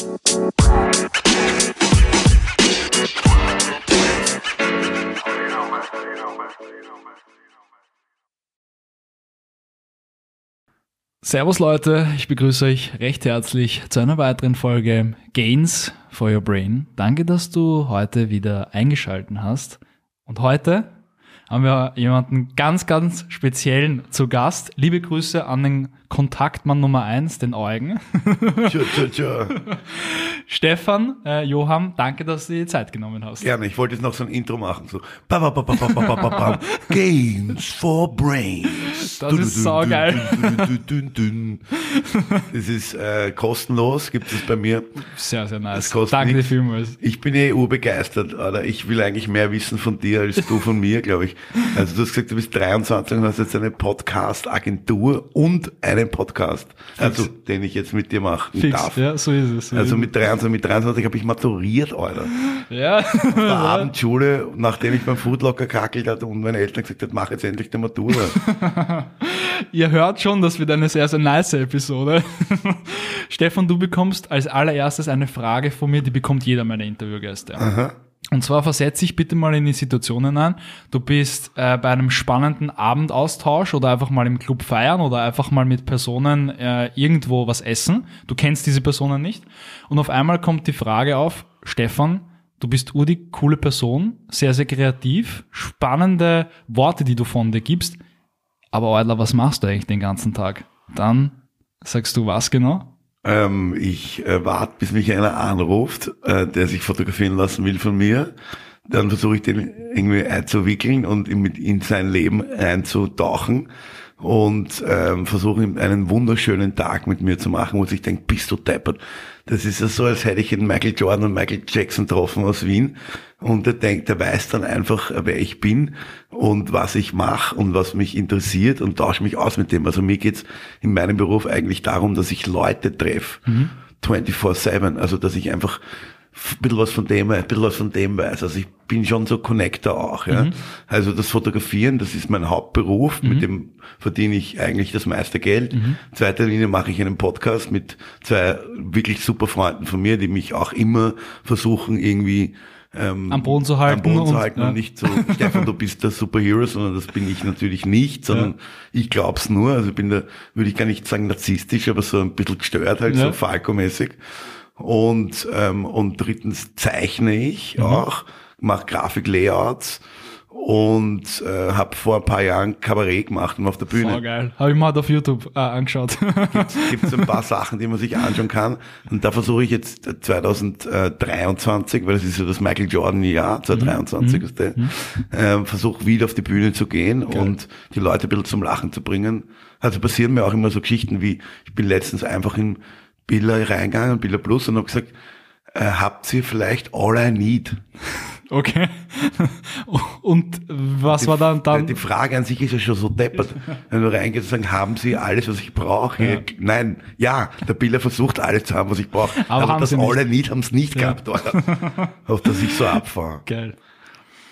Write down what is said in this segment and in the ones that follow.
Servus Leute, ich begrüße euch recht herzlich zu einer weiteren Folge Gains for Your Brain. Danke, dass du heute wieder eingeschalten hast. Und heute haben wir jemanden ganz, ganz speziellen zu Gast. Liebe Grüße an den Kontaktmann Nummer eins, den Eugen. Tja, tja, tja. Stefan, äh, Johann, danke, dass du dir die Zeit genommen hast. Gerne, ich wollte jetzt noch so ein Intro machen. So. Games for Brains. Das ist saugeil. Das ist äh, kostenlos, gibt es bei mir. Sehr, sehr nice. Danke dir vielmals. Ich bin eh urbegeistert, oder? Ich will eigentlich mehr wissen von dir als du von mir, glaube ich. Also du hast gesagt, du bist 23 und hast jetzt eine Podcast-Agentur und einen Podcast, also den ich jetzt mit dir machen Fix, darf. ja, so ist es. So Also mit 23, mit 23 habe ich maturiert, Alter. ja. der Abendschule, nachdem ich beim Foodlocker kackelt hatte und meine Eltern gesagt hat, mach jetzt endlich die Matura. Ihr hört schon, das wird eine sehr, sehr nice Episode. Stefan, du bekommst als allererstes eine Frage von mir, die bekommt jeder meiner Interviewgäste. Und zwar versetz dich bitte mal in die Situation hinein. Du bist äh, bei einem spannenden Abendaustausch oder einfach mal im Club feiern oder einfach mal mit Personen äh, irgendwo was essen. Du kennst diese Personen nicht. Und auf einmal kommt die Frage auf, Stefan, du bist ur die coole Person, sehr, sehr kreativ, spannende Worte, die du von dir gibst. Aber Eudler, was machst du eigentlich den ganzen Tag? Dann sagst du was genau? Ähm, ich äh, warte, bis mich einer anruft, äh, der sich fotografieren lassen will von mir. Dann versuche ich den irgendwie einzuwickeln und mit in sein Leben einzutauchen und ähm, versuche ihm einen wunderschönen Tag mit mir zu machen, wo ich denke, bist du deppert. Das ist ja so, als hätte ich einen Michael Jordan und Michael Jackson getroffen aus Wien. Und der denkt, der weiß dann einfach, wer ich bin und was ich mache und was mich interessiert und tausche mich aus mit dem. Also mir geht's in meinem Beruf eigentlich darum, dass ich Leute treffe. 24-7. Also dass ich einfach ein bisschen was von dem, ein bisschen was von dem weiß. Also ich bin schon so Connector auch. Ja. Also das Fotografieren, das ist mein Hauptberuf, mit dem verdiene ich eigentlich das meiste Geld. Zweiter Linie mache ich einen Podcast mit zwei wirklich super Freunden von mir, die mich auch immer versuchen irgendwie ähm, Am Boden zu halten am Boden zu und- halten ja. und nicht so, Stefan, du bist der Superhero, sondern das bin ich natürlich nicht, sondern ich glaub's nur. Also ich bin da, würde ich gar nicht sagen narzisstisch, aber so ein bisschen gestört halt, Ja. so Falco-mäßig. Und, ähm, und drittens zeichne ich Mhm. auch, mache Grafik-Layouts und äh, habe vor ein paar Jahren Kabarett gemacht und auf der Bühne Oh, geil. Habe ich mal auf YouTube äh, angeschaut. gibt es ein paar Sachen, die man sich anschauen kann. Und da versuche ich jetzt 2023, weil das ist ja das Michael Jordan-Jahr, 2023 ist der, ähm, versuche wieder auf die Bühne zu gehen und die Leute ein bisschen zum Lachen zu bringen. Also passieren mir auch immer so Geschichten wie, ich bin letztens einfach in Billa reingegangen, Billa Plus, und habe gesagt, äh, habt ihr vielleicht All I Need? okay. Und was war dann dann? Die Frage an sich ist ja schon so deppert. Wenn du reingehst und sagst, haben Sie alles, was ich brauche? Ja. Nein, ja, der Biller versucht alles zu haben, was ich brauche. Aber Aber, das alle nicht, haben es nicht Ja. gehabt? Auf das ich so abfahre. Geil.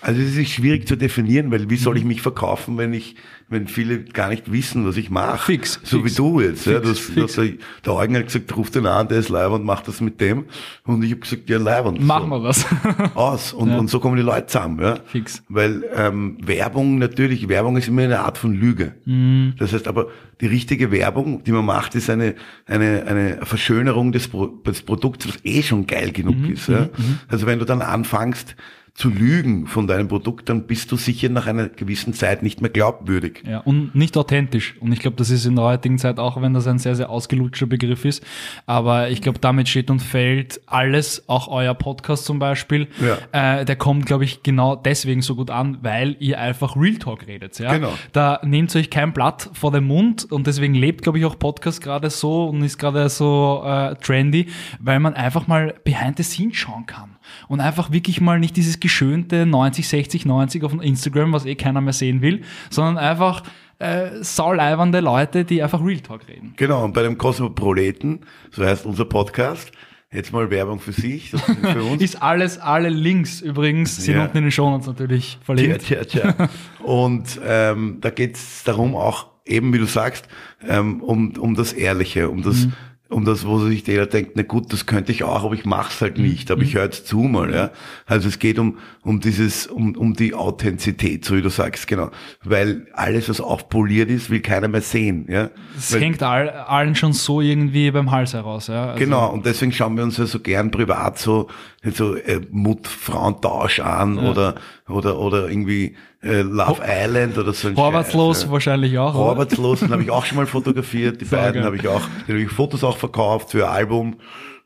Also es ist schwierig zu definieren, weil wie soll Mhm. ich mich verkaufen, wenn ich, wenn viele gar nicht wissen, was ich mache? Fix, So fix. wie du jetzt. ja, Fix, das, fix. das, der, Eugen hat gesagt, ruf den an, der ist live und macht das mit dem. Und ich habe gesagt, ja, live und Machen so. wir was. aus. Und, und so kommen die Leute zusammen. Ja? Fix. Weil ähm, Werbung natürlich, Werbung ist immer eine Art von Lüge. Mhm. Das heißt aber, die richtige Werbung, die man macht, ist eine, eine, eine Verschönerung des, Pro des Produkts, was eh schon geil genug Mhm. ist. Ja? Also wenn du dann anfängst zu lügen von deinem Produkt, dann bist du sicher nach einer gewissen Zeit nicht mehr glaubwürdig. Ja, und nicht authentisch. Und ich glaube, das ist in der heutigen Zeit auch, wenn das ein sehr, sehr ausgelutschter Begriff ist. Aber ich glaube, damit steht und fällt alles, auch euer Podcast zum Beispiel. Äh, der kommt, glaube ich, genau deswegen so gut an, weil ihr einfach Real Talk redet. Ja? Genau. Da nehmt euch kein Blatt vor den Mund und deswegen lebt, glaube ich, auch Podcast gerade so und ist gerade so äh, trendy, weil man einfach mal behind the scenes schauen kann. Und einfach wirklich mal nicht dieses geschönte 90, 60, 90 auf Instagram, was eh keiner mehr sehen will, sondern einfach äh, sauleibernde Leute, die einfach Real Talk reden. Genau, und bei dem Kosmoproleten, so heißt unser Podcast, jetzt mal Werbung für sich, das ist für uns. Ist alles, alle Links übrigens, sind Ja. unten in den Shownotes natürlich Tja, verlinkt. tja, tja. Und ähm, da geht's darum auch, eben wie du sagst, ähm, um, um das Ehrliche, um das um das, wo sich jeder denkt, na gut, das könnte ich auch, aber ich mach's halt nicht, aber ich höre jetzt zu mal, ja. Also es geht um, um dieses, um, um die Authentizität, so wie du sagst, genau. Weil alles, was aufpoliert ist, will keiner mehr sehen, ja. Es Weil, hängt all, allen schon so irgendwie beim Hals heraus, ja. Also, Genau, und deswegen schauen wir uns ja so gern privat so, so äh, Mut-Frauentausch an oder, oder, oder irgendwie äh, Love Island oder so ein Vorwärtslos Scheiß, wahrscheinlich auch. oder? Arbeitslos, den habe ich auch schon mal fotografiert. Die Sehr beiden habe ich auch, den habe ich Fotos auch verkauft für ein Album.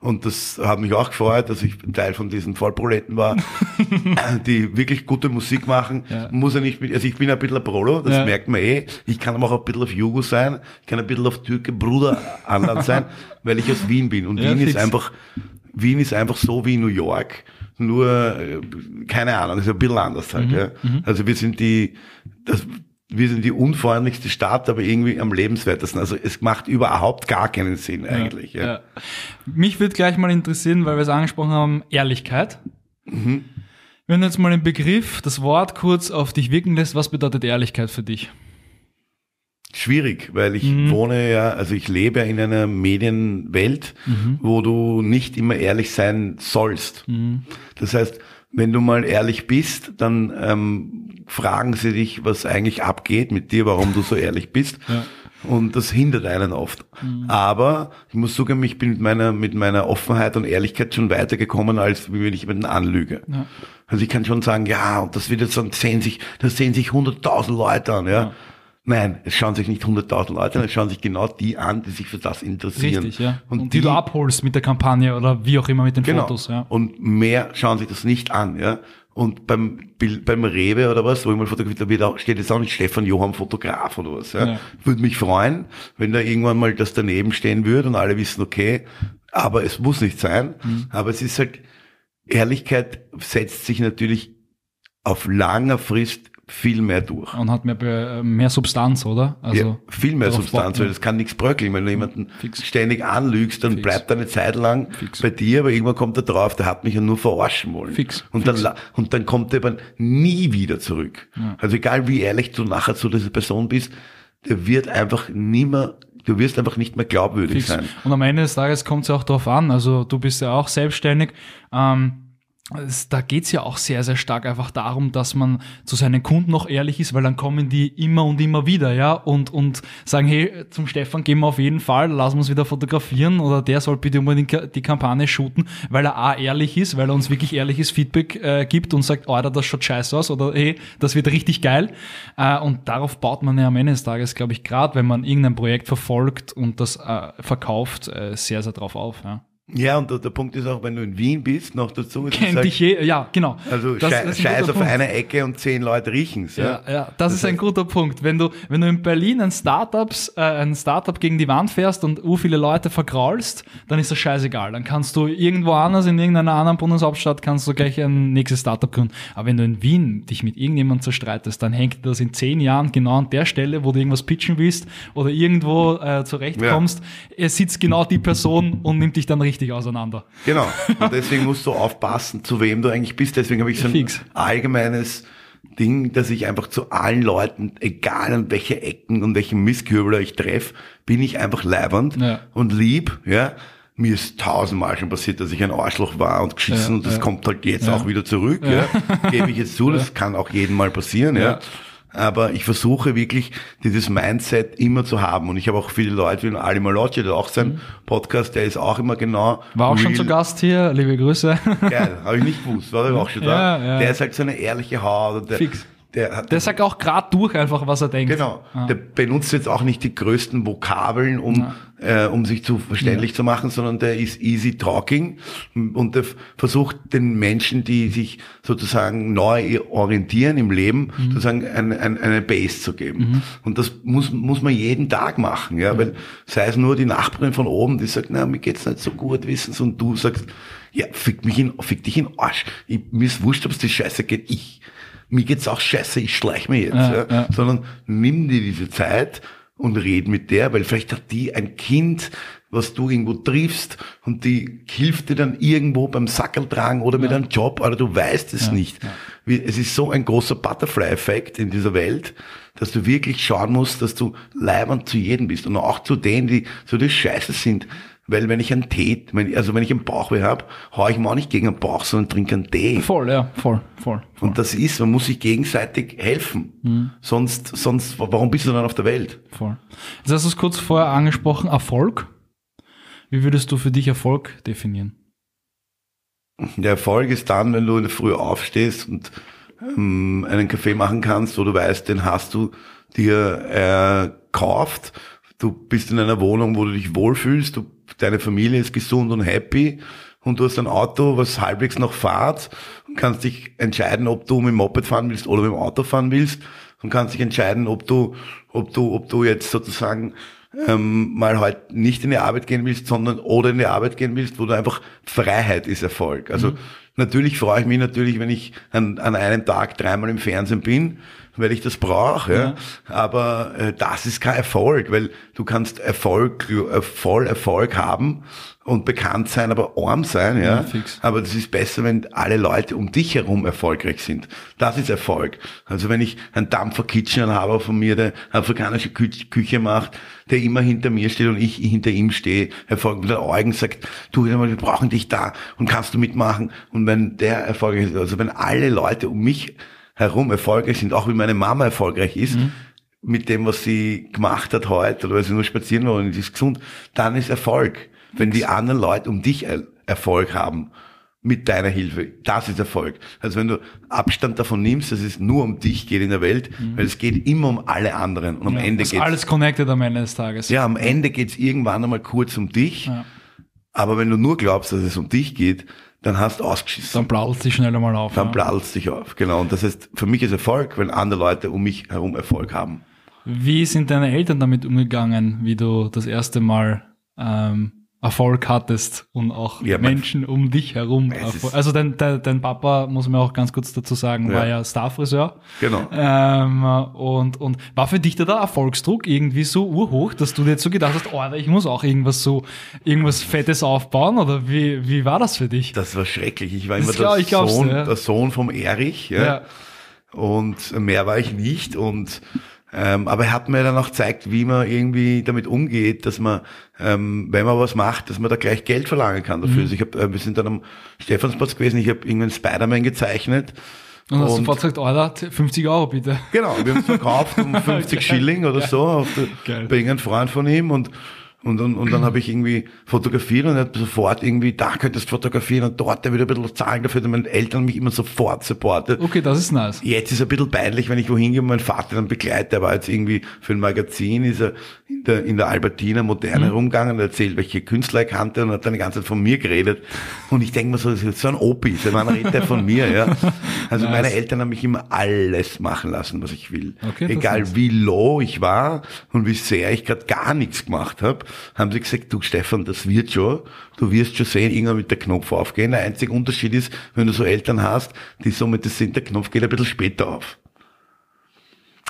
Und das hat mich auch gefreut, dass ich ein Teil von diesen Vollproleten war, die wirklich gute Musik machen. Ja. Muss ja nicht mit, also ich bin ein bisschen ein Prolo, das Ja. merkt man eh. Ich kann aber auch ein bisschen auf Jugo sein, ich kann ein bisschen auf Türke Bruder Anland sein, weil ich aus Wien bin. Und Ja, Wien fix. ist einfach, Wien ist einfach so wie New York. Nur, äh, keine Ahnung, ist ein bisschen anders Mhm. halt, ja. Also wir sind die, das, wir sind die unfreundlichste Stadt, aber irgendwie am lebenswertesten. Also es macht überhaupt gar keinen Sinn eigentlich. Ja. Ja. Mich würde gleich mal interessieren, weil wir es angesprochen haben, Ehrlichkeit. Mhm. Wenn du jetzt mal den Begriff, das Wort kurz auf dich wirken lässt, was bedeutet Ehrlichkeit für dich? Schwierig, weil ich Mhm. wohne ja, also ich lebe ja in einer Medienwelt, Mhm. wo du nicht immer ehrlich sein sollst. Mhm. Das heißt, wenn du mal ehrlich bist, dann ähm, fragen sie dich, was eigentlich abgeht mit dir, warum du so ehrlich bist. Ja. Und das hindert einen oft. Aber ich muss zugeben, ich bin mit meiner, mit meiner Offenheit und Ehrlichkeit schon weitergekommen, als wenn ich jemanden anlüge. Ja. Also ich kann schon sagen, ja, und das wird jetzt dann sehen sich, das sehen sich 100.000 Leute an, ja. Nein, es schauen sich nicht 100.000 Leute an, es schauen sich genau die an, die sich für das interessieren. Richtig, ja. Und, Und, die, du abholst mit der Kampagne oder wie auch immer mit den genau. Fotos, ja. Und mehr schauen sich das nicht an, ja. Und beim beim Rewe oder was, wo ich mal fotografiert habe, steht jetzt auch nicht Stefan Johann Fotograf oder was. Ja. Ja. Würde mich freuen, wenn da irgendwann mal das daneben stehen würde und alle wissen, okay, aber es muss nicht sein. Mhm. Aber es ist halt, Ehrlichkeit setzt sich natürlich auf langer Frist viel mehr durch. Und hat mehr, mehr Substanz, oder? Also, ja, viel mehr Substanz, weil das kann nichts bröckeln. Wenn du jemanden Fix. ständig anlügst, dann Fix. bleibt er eine Zeit lang Fix. bei dir, aber irgendwann kommt er drauf, der hat mich ja nur verarschen wollen. Fix. Und dann, und dann kommt er aber nie wieder zurück. Also egal wie ehrlich du nachher zu dieser Person bist, der wird einfach nimmer, du wirst einfach nicht mehr glaubwürdig Fix. sein. Und am Ende des Tages kommt es ja auch darauf an, also du bist ja auch selbstständig. Ähm, es, da geht's ja auch sehr, sehr stark einfach darum, dass man zu seinen Kunden noch ehrlich ist, weil dann kommen die immer und immer wieder, ja, und, und sagen, hey, zum Stefan gehen wir auf jeden Fall, lassen wir uns wieder fotografieren oder der soll bitte unbedingt die Kampagne shooten, weil er A, ehrlich ist, weil er uns wirklich ehrliches Feedback äh, gibt und sagt, Alter, das schaut scheiße aus oder hey, das wird richtig geil. Äh, und darauf baut man ja am Ende des Tages, glaube ich, gerade wenn man irgendein Projekt verfolgt und das äh, verkauft, äh, sehr, sehr drauf auf. Ja. Ja, und der, der Punkt ist auch, wenn du in Wien bist, noch dazu, ist es Kennt dich je, ja, genau. also Das- Schei- das ist ein Scheiß auf Punkt. einer Ecke und zehn Leute riechen's. Ja? Ja, ja, das, ist ein guter Punkt. Wenn du, wenn du in Berlin ein Startups, äh, ein Startup gegen die Wand fährst und u viele Leute vergraulst, dann ist das scheißegal. Dann kannst du irgendwo anders in irgendeiner anderen Bundeshauptstadt kannst du gleich ein nächstes Startup gründen. Aber wenn du in Wien dich mit irgendjemandem zerstreitest, dann hängt das in zehn Jahren genau an der Stelle, wo du irgendwas pitchen willst oder irgendwo äh, zurechtkommst. Es sitzt genau die Person und nimmt dich dann richtig auseinander. Genau. Und deswegen musst du aufpassen, zu wem du eigentlich bist. Deswegen habe ich so ein Fix. allgemeines Ding, dass ich einfach zu allen Leuten, egal an welche Ecken und welchen Misskürbler ich treffe, bin ich einfach leibernd Ja. und lieb, ja. Mir ist tausendmal schon passiert, dass ich ein Arschloch war und geschissen Ja, und das kommt halt jetzt auch wieder zurück, ja. Gebe ich jetzt zu, das kann auch jedem mal passieren, ja. Aber ich versuche wirklich, dieses Mindset immer zu haben. Und ich habe auch viele Leute, wie Ali Malocci, der auch sein Podcast, der ist auch immer genau. War auch schon real. zu Gast hier, liebe Grüße. Geil, habe ich nicht gewusst, war der auch schon da. Ja, ja. Der ist halt so eine ehrliche Haut. Der, Fix. Der, hat, Der sagt auch gerade durch einfach, was er denkt. genau, der benutzt jetzt auch nicht die größten Vokabeln, um, äh, um sich zu verständlich zu machen, sondern der ist easy talking und der versucht den Menschen, die sich sozusagen neu orientieren im Leben, Mhm. sozusagen ein, ein, eine Base zu geben. Und das muss, muss man jeden Tag machen, ja, weil sei es nur die Nachbarin von oben, die sagt, na, mir geht's nicht so gut, wissen Sie, und du sagst, ja, fick mich in, fick dich in den Arsch. Ich, mir ist wurscht, ob es dir scheiße geht. Ich, mir geht's auch scheiße, ich schleich mir jetzt. Ja, Ja, ja. Sondern nimm dir diese Zeit und red mit der, weil vielleicht hat die ein Kind, was du irgendwo triffst und die hilft dir dann irgendwo beim Sackeltragen oder mit einem Job, oder du weißt es nicht. Wie- Es ist so ein großer Butterfly-Effekt in dieser Welt, dass du wirklich schauen musst, dass du leibend zu jedem bist und auch zu denen, die so die Scheiße sind. Weil wenn ich einen Tee, wenn, also wenn ich einen Bauchweh habe, hau ich mir auch nicht gegen den Bauch, sondern trinke einen Tee. Voll, ja, voll, voll. voll. Und das ist, man muss sich gegenseitig helfen. Mhm. Sonst, sonst, warum bist du dann auf der Welt? voll. Jetzt hast du es kurz vorher angesprochen, Erfolg. Wie würdest du für dich Erfolg definieren? Der Erfolg ist dann, wenn du in der Früh aufstehst und ähm, einen Kaffee machen kannst, wo du weißt, den hast du dir äh, gekauft. Du bist in einer Wohnung, wo du dich wohlfühlst, du, deine Familie ist gesund und happy und du hast ein Auto, was halbwegs noch fahrt und kannst dich entscheiden, ob du mit dem Moped fahren willst oder mit dem Auto fahren willst und kannst dich entscheiden, ob du, ob du, ob du jetzt sozusagen ähm, mal halt nicht in die Arbeit gehen willst, sondern oder in die Arbeit gehen willst, wo du einfach Freiheit ist Erfolg. Also Mhm. natürlich freue ich mich natürlich, wenn ich an, an einem Tag dreimal im Fernsehen bin, weil ich das brauche. Ja. Aber äh, das ist kein Erfolg, weil du kannst Erfolg, äh, voll Erfolg haben und bekannt sein, aber arm sein. Ja. Ja. Aber das ist besser, wenn alle Leute um dich herum erfolgreich sind. Das ist Erfolg. Also wenn ich einen Dampfer-Kitchener von mir, der afrikanische Kü Küche macht, der immer hinter mir steht und ich hinter ihm stehe, Erfolg mit den Augen sagt, du, wir brauchen dich da und kannst du mitmachen. Und wenn der erfolgreich ist, also wenn alle Leute um mich herum erfolgreich sind, auch wie meine Mama erfolgreich ist, mit dem, was sie gemacht hat heute, oder weil sie nur spazieren war und sie ist gesund, dann ist Erfolg. Wenn die anderen Leute um dich er Erfolg haben, mit deiner Hilfe, das ist Erfolg. Also wenn du Abstand davon nimmst, dass es nur um dich geht in der Welt, weil es geht immer um alle anderen und am Ja, Ende geht alles connected am Ende des Tages. ja, am Ende geht's irgendwann einmal kurz um dich, Ja. aber wenn du nur glaubst, dass es um dich geht, dann hast du ausgeschissen. Dann plaudert dich schnell einmal auf. Dann ja. platzt dich auf, genau. Und das heißt, für mich ist Erfolg, wenn andere Leute um mich herum Erfolg haben. Wie sind deine Eltern damit umgegangen, wie du das erste Mal ähm, Erfolg hattest und auch Ja, Menschen um dich herum? Also dein, dein, dein Papa, muss man auch ganz kurz dazu sagen, Ja. war ja Starfriseur. Genau. Ähm, und, und war für dich da der Erfolgsdruck irgendwie so urhoch, dass du dir jetzt so gedacht hast, oh, ich muss auch irgendwas so, irgendwas Fettes aufbauen? Oder wie, wie war das für dich? Das war schrecklich. Ich war immer der, ich Sohn, ja. der Sohn vom Erich. Ja. Und mehr war ich nicht. Und ähm, aber er hat mir dann auch gezeigt, wie man irgendwie damit umgeht, dass man, ähm, wenn man was macht, dass man da gleich Geld verlangen kann Mhm. dafür. Also ich hab, äh, wir sind dann am Stephansplatz gewesen, ich habe irgendeinen Spider-Man gezeichnet. Und hast Und- sofort gesagt, Alter, 50 Euro bitte. Genau, wir haben es verkauft um 50 Schilling oder so auf der, bei irgendeinem Freund von ihm und und, und, und dann habe ich irgendwie fotografiert und er hat sofort irgendwie, da könntest du fotografieren und dort der wieder ein bisschen zahlen dafür, dass meine Eltern mich immer sofort supportet. Okay, das ist nice. Jetzt ist es ein bisschen peinlich, wenn ich wohin gehe und mein Vater dann begleitet, er war jetzt irgendwie für ein Magazin, ist er in der, in der Albertina modern herumgegangen und erzählt, welche Künstler er kannte und hat dann die ganze Zeit von mir geredet. Und ich denke mir so, das ist so ein Opi, so man redet der von mir, ja. Also Nice. meine Eltern haben mich immer alles machen lassen, was ich will. Okay, Egal wie low ich war und wie sehr ich gerade gar nichts gemacht habe, haben sie gesagt, du Stefan, das wird schon. Du wirst schon sehen, irgendwann wird der Knopf aufgehen. Der einzige Unterschied ist, wenn du so Eltern hast, die somit das sind, der Knopf geht ein bisschen später auf.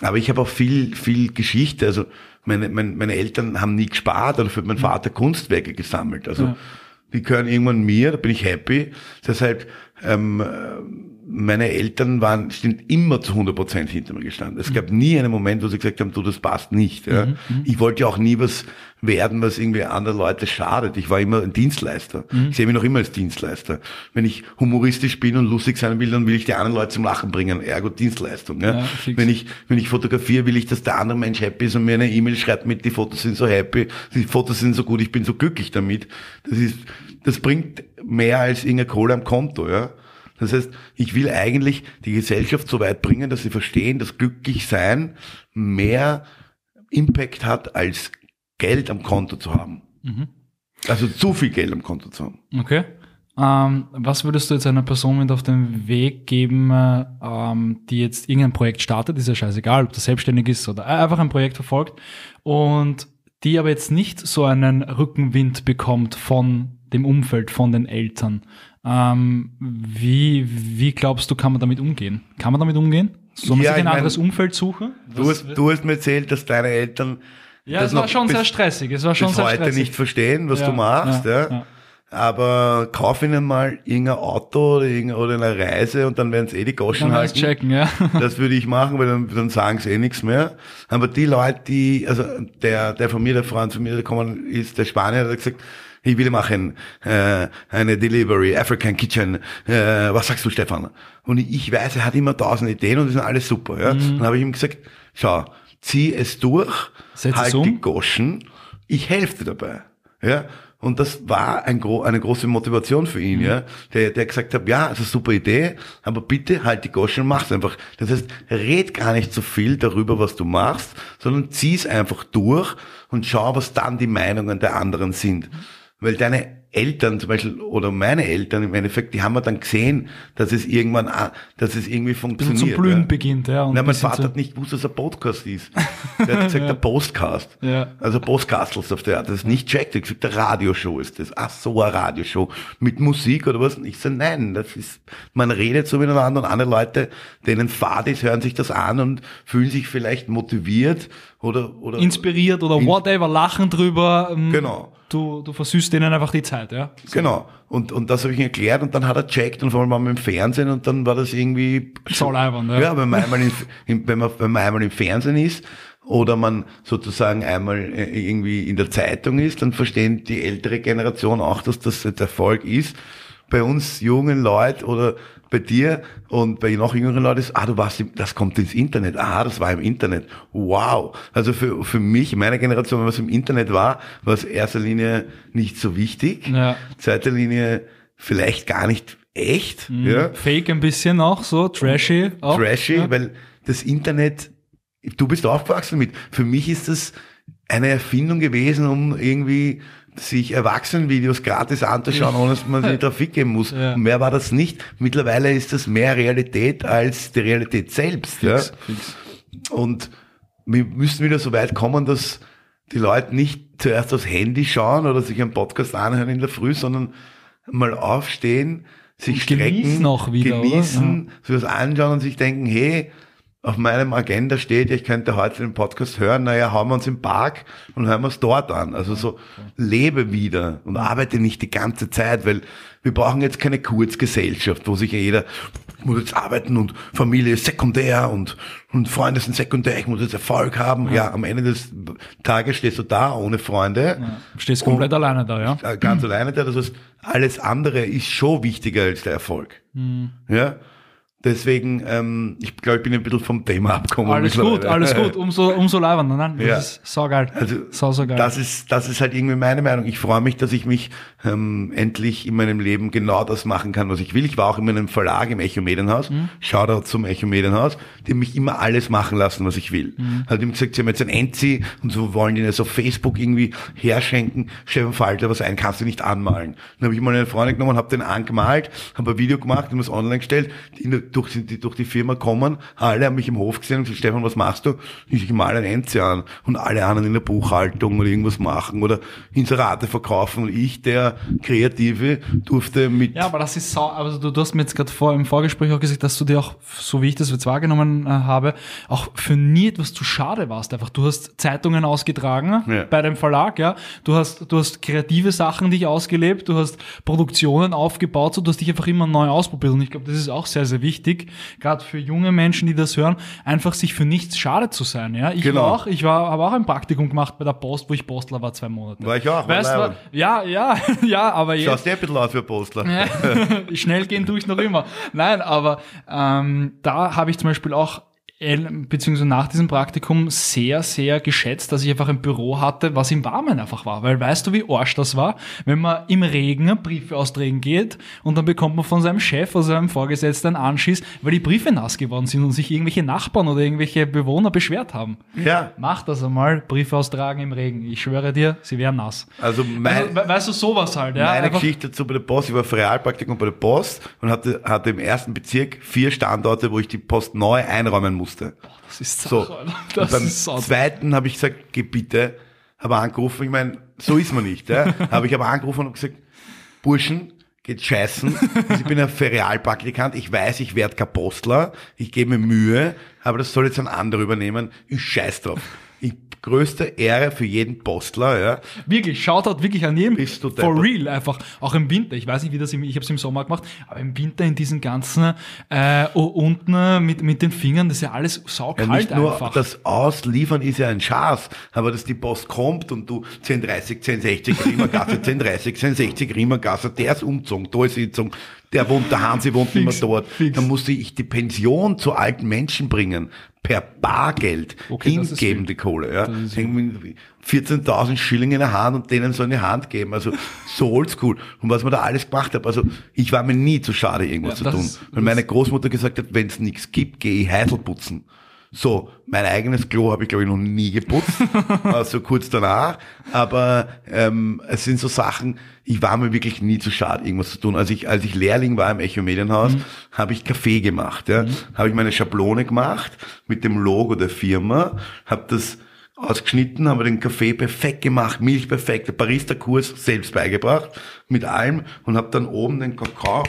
Aber ich habe auch viel, viel Geschichte. Also meine, meine, meine Eltern haben nie gespart, oder für mein Vater Kunstwerke gesammelt. Also Ja. die gehören irgendwann mir, da bin ich happy. Deshalb, ähm, äh, meine Eltern waren, sind immer zu 100 Prozent hinter mir gestanden. Es gab nie einen Moment, wo sie gesagt haben, du, das passt nicht. Ja. Ich wollte ja auch nie was werden, was irgendwie anderen Leute schadet. Ich war immer ein Dienstleister. Ich sehe mich noch immer als Dienstleister. Wenn ich humoristisch bin und lustig sein will, dann will ich die anderen Leute zum Lachen bringen. Ergo Dienstleistung. Ja. Ja, wenn ich, wenn ich fotografiere, will ich, dass der andere Mensch happy ist und mir eine E-Mail schreibt mit, die Fotos sind so happy, die Fotos sind so gut, ich bin so glücklich damit. Das ist, das bringt mehr als irgendeine Kohle am Konto, ja. Das heißt, ich will eigentlich die Gesellschaft so weit bringen, dass sie verstehen, dass glücklich sein mehr Impact hat, als Geld am Konto zu haben. Also zu viel Geld am Konto zu haben. Okay. Ähm, was würdest du jetzt einer Person mit auf den Weg geben, äh, ähm, die jetzt irgendein Projekt startet, ist ja scheißegal, ob das selbstständig ist oder einfach ein Projekt verfolgt und die aber jetzt nicht so einen Rückenwind bekommt von dem Umfeld, von den Eltern. Ähm, wie, wie glaubst du, kann man damit umgehen? Kann man damit umgehen? Soll man Ja, sich ein ich mein, anderes Umfeld suchen? Du hast, du hast mir erzählt, dass deine Eltern ja, das es war noch schon bis- sehr stressig. Es war schon bis sehr heute stressig. nicht verstehen, was Ja, du machst, ja, ja, ja. Aber kauf ihnen mal irgendein Auto oder, irgendein, oder eine Reise und dann werden sie eh die Goschen Dann halten. checken, ja. Das würde ich machen, weil dann, dann sagen sie eh nichts mehr. Aber die Leute, die, also der, der von mir, der Freund von mir, der gekommen ist, der Spanier, der hat gesagt, Ich will machen äh, eine Delivery, African Kitchen. Äh, was sagst du, Stefan? Und ich, weiß, er hat immer tausend Ideen und die sind alles super. Ja? Mhm. Dann habe ich ihm gesagt, schau, zieh es durch, Setz halt um. die Goschen, ich helfe dir dabei. Ja? Und das war ein, eine große Motivation für ihn, mhm. ja. Der, der gesagt hat, ja, das ist eine super Idee, aber bitte halt die Goschen und mach's einfach. Das heißt, red gar nicht so viel darüber, was du machst, sondern zieh's einfach durch und schau, was dann die Meinungen der anderen sind. Weil deine Eltern zum Beispiel oder meine Eltern im Endeffekt, die haben wir dann gesehen, dass es irgendwann, dass es irgendwie funktioniert. Zum Blühen ja. beginnt, ja. Und Nein, mein Vater hat nicht gewusst, dass ein Podcast ist. Der hat gesagt, ja. der Postcast. Ja. Also Postcastles auf der Art. Das ist nicht checkt. Er hat gesagt, der Radioshow ist das. Ach so, eine Radioshow. Mit Musik oder was? Ich so, nein, das ist, man redet so miteinander und andere Leute, denen Fahrt ist, hören sich das an und fühlen sich vielleicht motiviert oder, oder inspiriert oder whatever, lachen drüber. Ähm, genau du, du versüßt denen einfach die Zeit, ja. So. Genau. Und, und das habe ich ihm erklärt und dann hat er checkt und vor allem waren wir im Fernsehen und dann war das irgendwie. So leibend, ja. Ja, wenn man einmal, in, wenn man, wenn man einmal im Fernsehen ist oder man sozusagen einmal äh, irgendwie in der Zeitung ist, dann verstehen die ältere Generation auch, dass das jetzt Erfolg ist. Bei uns jungen Leuten oder bei dir und bei noch jüngeren Leuten ist, ah, du warst, das kommt ins Internet. Ah, das war im Internet. Wow. Also für, für mich, meine Generation, wenn was im Internet war, war es erster Linie nicht so wichtig. Ja. Zweiter Linie vielleicht gar nicht echt. Mhm. Ja. Fake ein bisschen auch, so trashy. Auch. Trashy, ja. weil das Internet, du bist aufgewachsen mit. Für mich ist das eine Erfindung gewesen, um irgendwie sich Erwachsenenvideos gratis anzuschauen, ohne dass man sich Trafik geben muss. Ja. Mehr war das nicht. Mittlerweile ist das mehr Realität als die Realität selbst. Fix, ja? Fix. Und wir müssen wieder so weit kommen, dass die Leute nicht zuerst aufs Handy schauen oder sich einen Podcast anhören in der Früh, sondern mal aufstehen, sich und strecken, noch wieder, genießen, ja. sich das anschauen und sich denken, hey, auf meinem Agenda steht, ich könnte heute den Podcast hören, naja, hauen wir uns im Park und hören wir es dort an. Also so lebe wieder und arbeite nicht die ganze Zeit, weil wir brauchen jetzt keine Kurzgesellschaft, wo sich jeder muss jetzt arbeiten und Familie ist sekundär und, und Freunde sind sekundär, ich muss jetzt Erfolg haben. Ja, ja am Ende des Tages stehst du da ohne Freunde. Ja, stehst komplett alleine da, ja. Äh, ganz alleine da. Das heißt, alles andere ist schon wichtiger als der Erfolg. Mhm. Ja. Deswegen, ähm, ich glaube, ich bin ein bisschen vom Thema abgekommen. Alles gut, alles gut, umso, umso leibender. Nein, das ja. ist so geil. Also, so, so geil. Das ist, das ist halt irgendwie meine Meinung. Ich freue mich, dass ich mich ähm, endlich in meinem Leben genau das machen kann, was ich will. Ich war auch in meinem Verlag im Echo Medienhaus. Mhm. Shoutout zum Echo Medienhaus. Die haben mich immer alles machen lassen, was ich will. Mhm. Hat ihm gesagt, sie haben jetzt ein Enzi und so wollen die das auf Facebook irgendwie herschenken. Stefan Falter, was ein, kannst du nicht anmalen. Dann habe ich mal eine Freundin genommen, habe den angemalt, habe ein Video gemacht und was online gestellt. Die durch die, durch die Firma kommen, alle haben mich im Hof gesehen und gesagt, Stefan, was machst du? Ich, ich male ein Enze an und alle anderen in der Buchhaltung oder irgendwas machen oder Inserate verkaufen und ich, der Kreative, durfte mit... Ja, aber das ist sau, also du, du hast mir jetzt gerade vor, im Vorgespräch auch gesagt, dass du dir auch, so wie ich das jetzt wahrgenommen äh, habe, auch für nie etwas zu schade warst. Einfach, du hast Zeitungen ausgetragen ja. bei dem Verlag, ja. Du hast, du hast kreative Sachen dich ausgelebt, du hast Produktionen aufgebaut, so du hast dich einfach immer neu ausprobiert und ich glaube, das ist auch sehr, sehr wichtig wichtig, gerade für junge Menschen, die das hören, einfach sich für nichts schade zu sein. Ja, ich genau. war auch, ich war, habe auch ein Praktikum gemacht bei der Post, wo ich Postler war zwei Monate. War ich auch. Weißt du? Ja, ja, ja, aber jetzt. Schaust du ein bisschen aus für Postler. Schnell gehen tue ich noch immer. Nein, aber ähm, da habe ich zum Beispiel auch beziehungsweise nach diesem Praktikum sehr, sehr geschätzt, dass ich einfach ein Büro hatte, was im Warmen einfach war. Weil weißt du, wie Arsch das war? Wenn man im Regen Briefe austrägen geht und dann bekommt man von seinem Chef oder seinem Vorgesetzten einen Anschiss, weil die Briefe nass geworden sind und sich irgendwelche Nachbarn oder irgendwelche Bewohner beschwert haben. Ja. Mach das einmal, Briefe austragen im Regen. Ich schwöre dir, sie werden nass. Also, mein, also weißt du, sowas halt, ja. Meine einfach Geschichte dazu bei der Post, ich war für Realpraktikum bei der Post und hatte, hatte im ersten Bezirk vier Standorte, wo ich die Post neu einräumen musste musste. Boah, das ist so. Das und beim ist zweiten habe ich gesagt, geh bitte, habe angerufen, ich meine, so ist man nicht. Ja? habe ich aber angerufen und gesagt, Burschen, geht scheißen. Ich bin ein Ferialpraktikant, ich weiß, ich werde kein Postler, ich gebe mir Mühe, aber das soll jetzt ein anderer übernehmen. Ich scheiß drauf. Größte Ehre für jeden Postler, ja. Wirklich, Shoutout wirklich an jedem. Bist du For deppert. real, einfach. Auch im Winter. Ich weiß nicht, wie das im, ich habe es im Sommer gemacht, aber im Winter in diesen ganzen, äh, unten mit, mit den Fingern, das ist ja alles Ja, saukalt nicht nur einfach. das Ausliefern ist ja ein Schatz, aber dass die Post kommt und du 1030, 1060 Riemergasse, 1030, 1060 Riemergasse, der ist umgezogen, da ist Sitzung, der wohnt, der Hansi wohnt Fix, dort. fix. Dann musste ich die Pension zu alten Menschen bringen, per Bargeld, Okay, das hingeben die Kohle. Ja. Das ist Irgendwie 14.000 Schilling in der Hand und denen so eine Hand geben. Also so oldschool. Und was man da alles gemacht hat. Also ich war mir nie zu schade, irgendwas Ja, das zu tun. ist- Weil meine Großmutter gesagt hat, wenn es nichts gibt, gehe ich Heisel putzen. So, mein eigenes Klo habe ich glaube ich noch nie geputzt, also kurz danach. Aber ähm, es sind so Sachen, ich war mir wirklich nie zu schade, irgendwas zu tun. Als ich, als ich Lehrling war im Echo Medienhaus, habe ich Kaffee gemacht. Ja? Habe ich meine Schablone gemacht mit dem Logo der Firma, habe das ausgeschnitten, habe den Kaffee perfekt gemacht, Milch perfekt, der Barista-Kurs selbst beigebracht, mit allem und habe dann oben den Kakao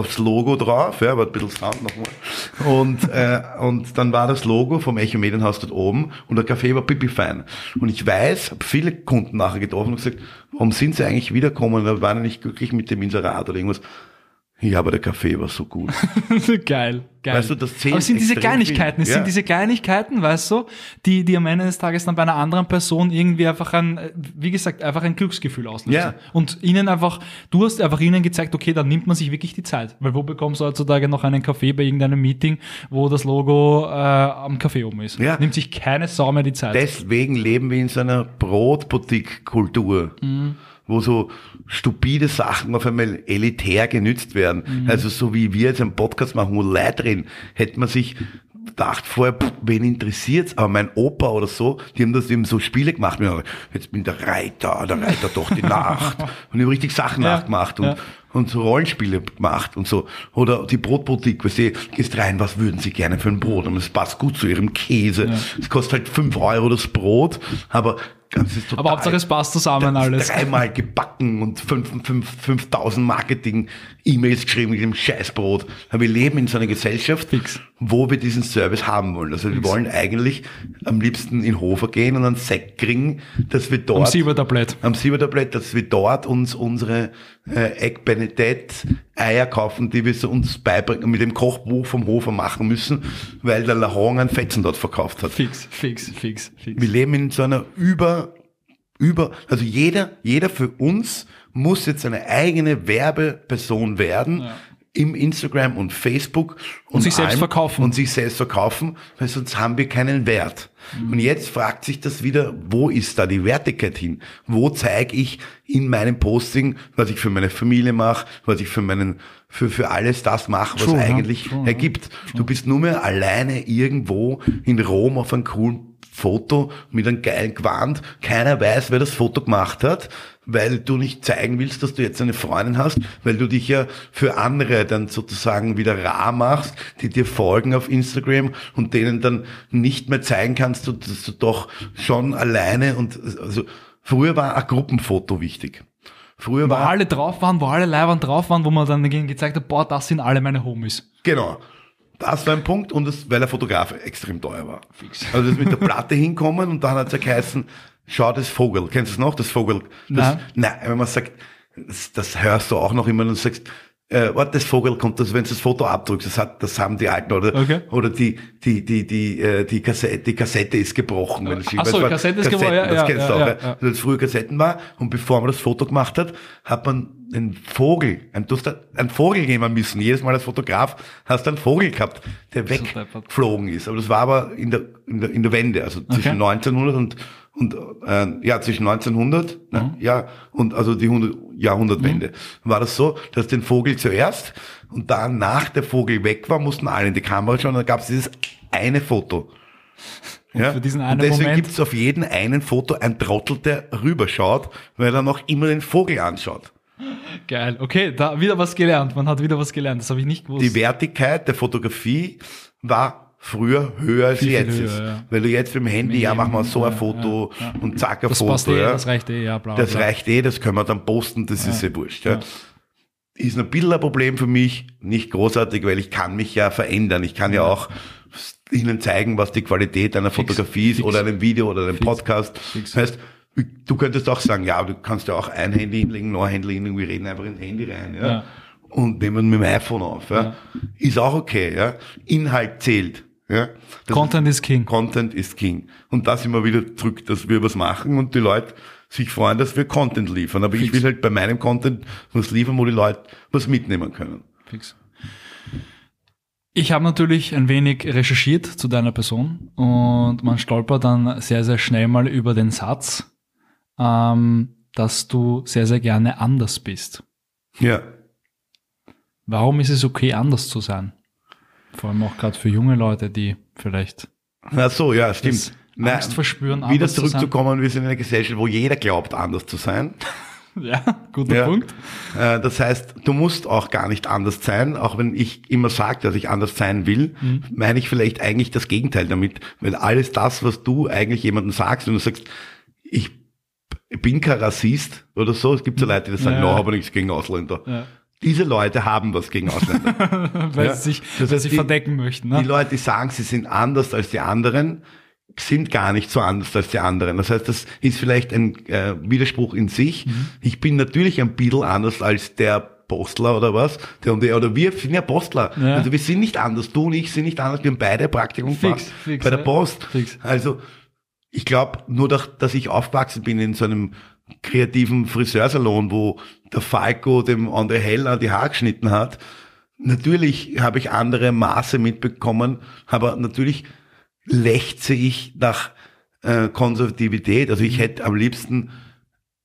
aufs Logo drauf, ja, war ein bisschen Sound nochmal. Und, äh, und dann war das Logo vom Echo Medienhaus dort oben und der Kaffee war pipi fein. Und ich weiß, habe viele Kunden nachher getroffen und gesagt, warum sind sie eigentlich wiederkommen? Da waren ja nicht glücklich mit dem Inserat oder irgendwas. Ja, aber der Kaffee war so gut. geil, geil. Weißt du, das zählt Aber es sind diese Kleinigkeiten, viel. es Ja. sind diese Kleinigkeiten, weißt du, die, die am Ende des Tages dann bei einer anderen Person irgendwie einfach ein, wie gesagt, einfach ein Glücksgefühl auslösen. Ja. Und ihnen einfach, du hast einfach ihnen gezeigt, okay, dann nimmt man sich wirklich die Zeit. Weil wo bekommst du heutzutage noch einen Kaffee bei irgendeinem Meeting, wo das Logo äh, am Kaffee oben ist? Ja. Nimmt sich keine Sau mehr die Zeit. Deswegen leben wir in so einer Brotboutique-Kultur, wo so stupide Sachen auf einmal elitär genützt werden. Also so wie wir jetzt einen Podcast machen, wo Leute reden, hätte man sich gedacht vorher, pff, wen interessiert's? Aber mein Opa oder so, die haben das eben so Spiele gemacht. Jetzt bin der Reiter, der Reiter doch die Nacht. Und die haben richtig Sachen Ja, nachgemacht und, ja. und so Rollenspiele gemacht und so. Oder die Brotboutique, weißt du, gehst rein, was würden sie gerne für ein Brot? Und es passt gut zu ihrem Käse. Es kostet halt fünf Euro das Brot, aber Aber Hauptsache es passt zusammen das ist alles. Dreimal gebacken und fünf- fünf- 5000 Marketing-E-Mails geschrieben mit dem Scheißbrot. Aber wir leben in so einer Gesellschaft, Fix. wo wir diesen Service haben wollen. Also wir wollen eigentlich am liebsten in Hofer gehen und einen Sekt kriegen, dass wir dort Am Silbertablett. am Silbertablett, dass wir dort uns unsere äh, Egg Benedett Eier kaufen, die wir so uns beibringen, mit dem Kochbuch vom Hofer machen müssen, weil der Lahong einen Fetzen dort verkauft hat. Fix, fix, fix, fix. Wir leben in so einer über, über, also jeder, jeder für uns muss jetzt eine eigene Werbeperson werden. Ja. Im Instagram und Facebook und, sich selbst verkaufen. und sich selbst verkaufen, weil sonst haben wir keinen Wert. Und jetzt fragt sich das wieder, wo ist da die Wertigkeit hin? Wo zeige ich in meinem Posting, was ich für meine Familie mache, was ich für meinen, für, für alles das mache, was True, ja. eigentlich ja. ergibt. Du bist nur mehr alleine irgendwo in Rom auf einem coolen Foto mit einem geilen Gewand. Keiner weiß, wer das Foto gemacht hat, weil du nicht zeigen willst, dass du jetzt eine Freundin hast, weil du dich ja für andere dann sozusagen wieder rar machst, die dir folgen auf Instagram und denen dann nicht mehr zeigen kannst, dass du doch schon alleine und also früher war ein Gruppenfoto wichtig. Früher Wo war alle drauf waren, wo alle Leibern drauf waren, wo man dann dagegen gezeigt hat, boah, das sind alle meine Homies. Genau. Das war ein Punkt und das, weil der Fotograf extrem teuer war. Also das mit der Platte hinkommen und dann hat es ja geheißen, schau das Vogel. Kennst du es noch? Das Vogel. Das, Nein. nein, wenn man sagt, das, das hörst du auch noch immer und du sagst, äh, warte, das Vogel kommt, das, wenn du das Foto abdrückst, das hat, das haben die Alten oder, Okay. oder die, die, die, die, äh, die Kassette, die Kassette ist gebrochen. Wenn Ach so, die Kassette ist gebrochen, ja, das ja, kennst ja, du auch, ja, ja. Als es früher Kassetten war und bevor man das Foto gemacht hat, hat man einen Vogel, ein, du hast einen Vogel nehmen müssen. Jedes Mal als Fotograf hast du einen Vogel gehabt, der weggeflogen ist. Aber das war aber in der, in der, in der Wende, also zwischen 1900 und, und äh, ja, zwischen 1900, ne, Mhm. ja, und also die 100, Jahrhundertwende, war das so, dass den Vogel zuerst und dann nach der Vogel weg war, mussten alle in die Kamera schauen und dann gab es dieses eine Foto. Ja? für diesen einen und deswegen gibt es auf jedem einen Foto ein Trottel, der rüberschaut, weil er noch immer den Vogel anschaut. Geil. Okay, da wieder was gelernt. Man hat wieder was gelernt. Das habe ich nicht gewusst. Die Wertigkeit der Fotografie war früher höher als Viel, viel jetzt höher, ist. ja. Weil du jetzt mit dem Handy, ja, mach mal so ein Foto ja, und zack, ein das Foto. passt eh, das reicht eh, ja, bla, Das bla. reicht eh, das können wir dann posten, das ist ja wurscht. Ja. Ist ein bisschen ein Problem für mich, nicht großartig, weil ich kann mich ja verändern. Ich kann ja auch ihnen zeigen, was die Qualität einer Fix, Fotografie ist fix. oder einem Video oder einem Fix, Podcast. fix. Heißt, du könntest auch sagen, ja, du kannst ja auch ein Handy hinlegen, noch ein Handy hinlegen, wir reden einfach ins Handy rein, ja. Und nehmen mit dem iPhone auf. Ja. Ist auch okay, ja. Inhalt zählt, ja. Content is King. Content ist King. Und da sind wir wieder zurück, dass wir was machen und die Leute sich freuen, dass wir Content liefern. Aber ich Fix. will halt bei meinem Content was liefern, wo die Leute was mitnehmen können. Fix. Ich habe natürlich ein wenig recherchiert zu deiner Person und man stolpert dann sehr, sehr schnell mal über den Satz, ähm, dass du sehr, sehr gerne anders bist. Ja. Warum ist es okay, anders zu sein? Vor allem auch gerade für junge Leute, die vielleicht Ach so, ja, stimmt. Angst verspüren, wieder anders zu sein. zurückzukommen, wir sind in einer Gesellschaft, wo jeder glaubt, anders zu sein. Ja, guter Ja. Punkt. Äh, Das heißt, du musst auch gar nicht anders sein, auch wenn ich immer sage, dass ich anders sein will, Mhm. meine ich vielleicht eigentlich das Gegenteil damit, weil alles das, was du eigentlich jemandem sagst, wenn du sagst, ich bin kein Rassist oder so, es gibt so Leute, die sagen, Ja. no, habe nichts gegen Ausländer. Ja. Diese Leute haben was gegen Ausländer. Weil Ja. sie sich, Das weil heißt, sie die- verdecken möchten. Ne? Die Leute, die sagen, sie sind anders als die anderen, sind gar nicht so anders als die anderen. Das heißt, das ist vielleicht ein äh, Widerspruch in sich. Mhm. Ich bin natürlich ein bisschen anders als der Postler oder was. Der und der, oder wir sind ja Postler. Ja. Also wir sind nicht anders. Du und ich sind nicht anders. Wir haben beide Praktikum Fix, fix, bei der ja. Post. Fix. Also ich glaube, nur dass, dass ich aufgewachsen bin in so einem kreativen Friseursalon, wo der Falco dem André Heller die Haare geschnitten hat. Natürlich habe ich andere Maße mitbekommen, aber natürlich lechze ich nach äh, Konservativität. Also ich hätte am liebsten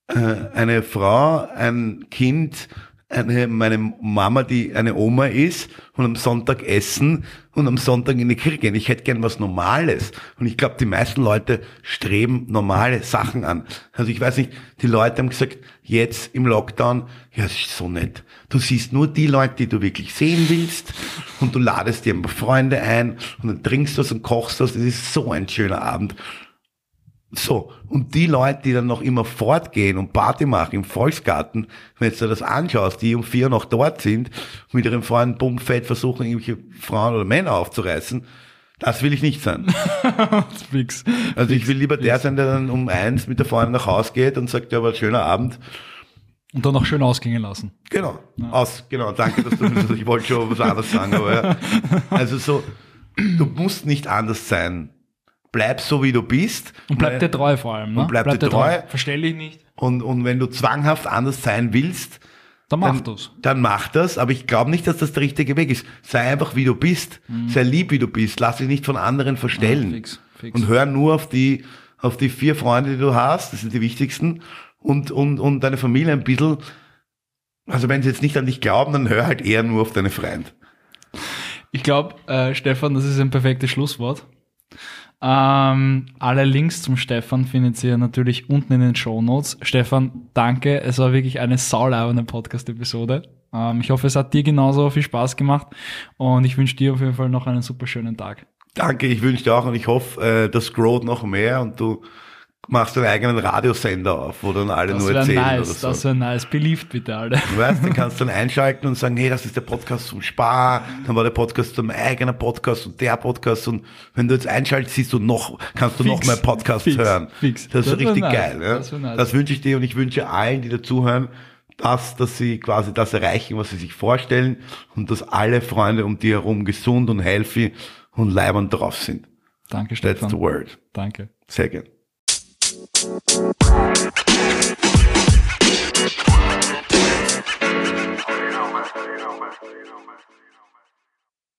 äh, eine Frau, ein Kind, eine, meine Mama, die eine Oma ist und am Sonntag essen und am Sonntag in die Kirche gehen. Ich hätte gern was Normales. Und ich glaube, die meisten Leute streben normale Sachen an. Also ich weiß nicht, die Leute haben gesagt, jetzt im Lockdown, ja, das ist so nett. Du siehst nur die Leute, die du wirklich sehen willst und du ladest dir ein paar Freunde ein und dann trinkst du was und kochst was. Das ist so ein schöner Abend. So, und die Leute, die dann noch immer fortgehen und Party machen im Volksgarten, wenn du dir das anschaust, die um vier noch dort sind, mit ihrem Freund Bummfett versuchen, irgendwelche Frauen oder Männer aufzureißen, das will ich nicht sein. Fix. Also ich will lieber der sein, der dann um eins mit der Freundin nach Hause geht und sagt, ja, war ein schöner Abend. Und dann noch schön ausgehen lassen. Genau, aus, genau, danke, dass du, also ich wollte schon was anderes sagen, aber ja. Also so, du musst nicht anders sein. Bleib so, wie du bist. Und bleib dir treu vor allem. Ne? Und bleib dir treu. Verstell dich nicht. Und, und wenn du zwanghaft anders sein willst, Dann mach dann, du's. dann mach das. Aber ich glaube nicht, dass das der richtige Weg ist. Sei einfach, wie du bist. Sei lieb, wie du bist. Lass dich nicht von anderen verstellen. Mhm. Ja, fix, fix. Und hör nur auf die, auf die vier Freunde, die du hast. Das sind die wichtigsten. Und, und, und deine Familie ein bisschen. Also wenn sie jetzt nicht an dich glauben, dann hör halt eher nur auf deine Freund. Ich glaube, äh, Stefan, das ist ein perfektes Schlusswort. Ähm, alle Links zum Stefan findet ihr natürlich unten in den Show Notes. Stefan, danke. Es war wirklich eine sauleibende Podcast-Episode. Ähm, ich hoffe, es hat dir genauso viel Spaß gemacht und ich wünsche dir auf jeden Fall noch einen super schönen Tag. Danke, ich wünsche dir auch und ich hoffe, äh, das growt noch mehr und du machst deinen eigenen Radiosender auf, wo dann alle Das nur erzählen nice, oder so. das wäre nice. Beliebt bitte alle. Du weißt, du kannst dann einschalten und sagen, hey, das ist der Podcast zum Spar, dann war der Podcast zum eigenen Podcast und der Podcast und wenn du jetzt einschaltest, siehst du noch, kannst du Fix, noch mehr Podcasts fix, hören. fix. Das ist Das wär richtig nice, geil. Ja? das nice. Das wünsche ich dir und ich wünsche allen, die dazuhören, das, dass sie quasi das erreichen, was sie sich vorstellen und dass alle Freunde um die herum gesund und healthy und leibend drauf sind. Danke, That's Stefan. the word. Danke. Sehr gern. You know, man. You man.